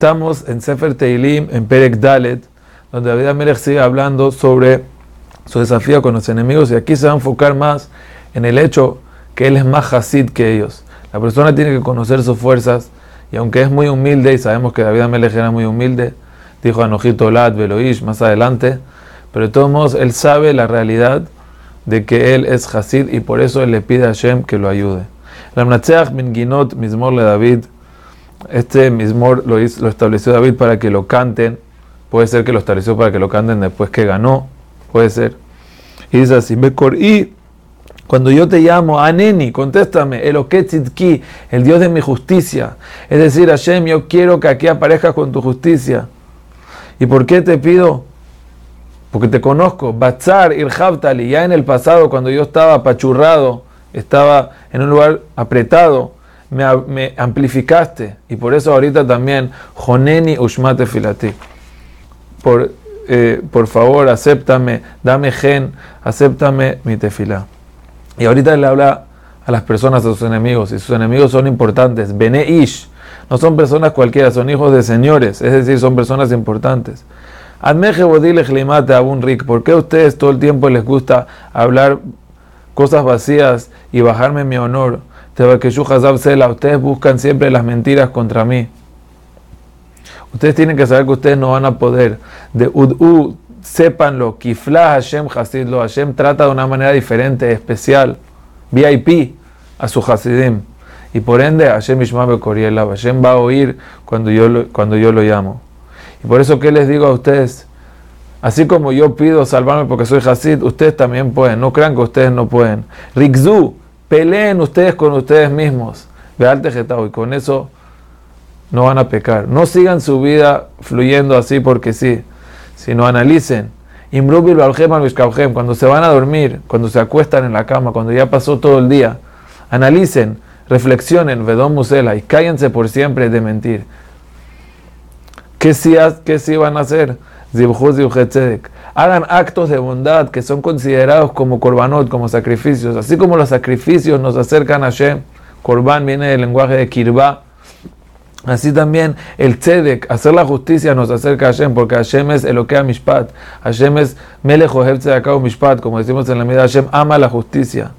Estamos en Sefer Teilim, en Perek Dalet, donde David Amelech sigue hablando sobre su desafío con los enemigos y aquí se va a enfocar más en el hecho que él es más Hasid que ellos. La persona tiene que conocer sus fuerzas y aunque es muy humilde, y sabemos que David Amelech era muy humilde, dijo Anojito Lat, Beloish más adelante, pero de todos modos él sabe la realidad de que él es Hasid y por eso él le pide a Hashem que lo ayude. La Mnatzeach min Ginot Mizmor le David este mismo lo, lo estableció David para que lo canten. Puede ser que lo estableció para que lo canten después que ganó. Puede ser. Y dice así, y cuando yo te llamo, Aneni, contéstame, Eloketzitki, el Dios de mi justicia. Es decir, Hashem, yo quiero que aquí aparezcas con tu justicia. ¿Y por qué te pido? Porque te conozco. Batzar, Irhabtali, ya en el pasado, cuando yo estaba apachurrado, estaba en un lugar apretado, me, amplificaste. Y por eso ahorita también, Joneni Ushmate Filati. Por, eh, por favor, acéptame, dame gen, acéptame mi tefilá. Y ahorita le habla a las personas, a sus enemigos, y sus enemigos son importantes. Bene Ish, no son personas cualquiera, son hijos de señores, es decir, son personas importantes. Admeje bodile Jlimate Abun Rik, ¿por qué a ustedes todo el tiempo les gusta hablar cosas vacías y bajarme mi honor? Ustedes buscan siempre las mentiras contra mí. Ustedes tienen que saber que ustedes no van a poder. De Ud'u, sépanlo. Kifla Hashem Hasidlo. Hashem trata de una manera diferente, especial, VIP a su Hasidim. Y por ende, Hashem Ishmael Korielav. Hashem va a oír cuando yo, lo, cuando yo lo llamo. Y por eso, ¿qué les digo a ustedes? Así como yo pido salvarme porque soy Hasid, ustedes también pueden. No crean que ustedes no pueden. Rikzu Peleen ustedes con ustedes mismos. Vealte y con eso no van a pecar. No sigan su vida fluyendo así porque sí, sino analicen. Cuando se van a dormir, cuando se acuestan en la cama, cuando ya pasó todo el día, analicen, reflexionen, vedón musela y cállense por siempre de mentir. ¿Qué sí, qué sí van a hacer? Hagan actos de bondad que son considerados como korbanot, como sacrificios. Así como los sacrificios nos acercan a Hashem, korban viene del lenguaje de kirba. Así también el tzedek, hacer la justicia nos acerca a Hashem, porque Hashem es Elokea Mishpat. Hashem es Melech Ohev Mishpat, como decimos en la medida, Hashem ama la justicia.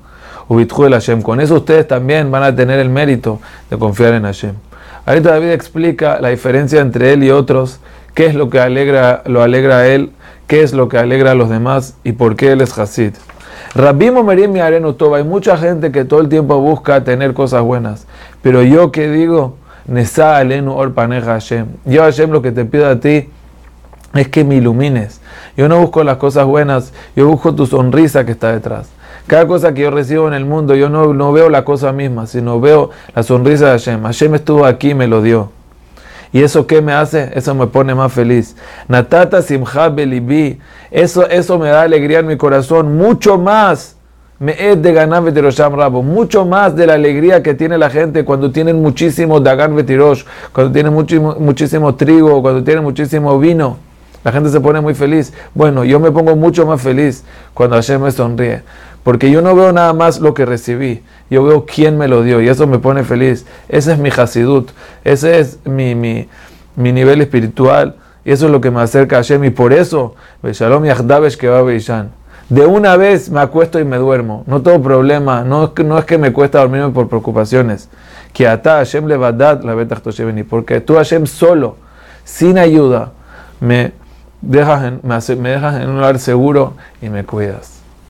Ubitju el Hashem. Con eso ustedes también van a tener el mérito de confiar en Hashem. Ahorita David explica la diferencia entre él y otros qué es lo que alegra, lo alegra a él, qué es lo que alegra a los demás y por qué él es Hasid. Rabbi Momerim y Arenu Toba, hay mucha gente que todo el tiempo busca tener cosas buenas, pero yo que digo, Nesa Alenu Orpaneja Hashem. Yo Hashem lo que te pido a ti es que me ilumines. Yo no busco las cosas buenas, yo busco tu sonrisa que está detrás. Cada cosa que yo recibo en el mundo, yo no, no veo la cosa misma, sino veo la sonrisa de Hashem. Hashem estuvo aquí y me lo dio. ¿Y eso qué me hace? Eso me pone más feliz. Natata simcha belibi. Eso, eso me da alegría en mi corazón. Mucho más. Me es de ganar vetirosham rabo. Mucho más de la alegría que tiene la gente cuando tienen muchísimo dagan vetirosh, cuando tienen muchísimo, muchísimo trigo, cuando tienen muchísimo vino. La gente se pone muy feliz. Bueno, yo me pongo mucho más feliz cuando Hashem me sonríe. Porque yo no veo nada más lo que recibí, yo veo quién me lo dio y eso me pone feliz. Ese es mi hasidut, ese es mi, mi, mi nivel espiritual. Y eso es lo que me acerca a Hashem. Y por eso, Shalom que va De una vez me acuesto y me duermo, no tengo problema, no es que, no es que me cuesta dormirme por preocupaciones. Que ata Hashem le la porque tú Hashem solo, sin ayuda, me dejas, en, me, me dejas en un lugar seguro y me cuidas.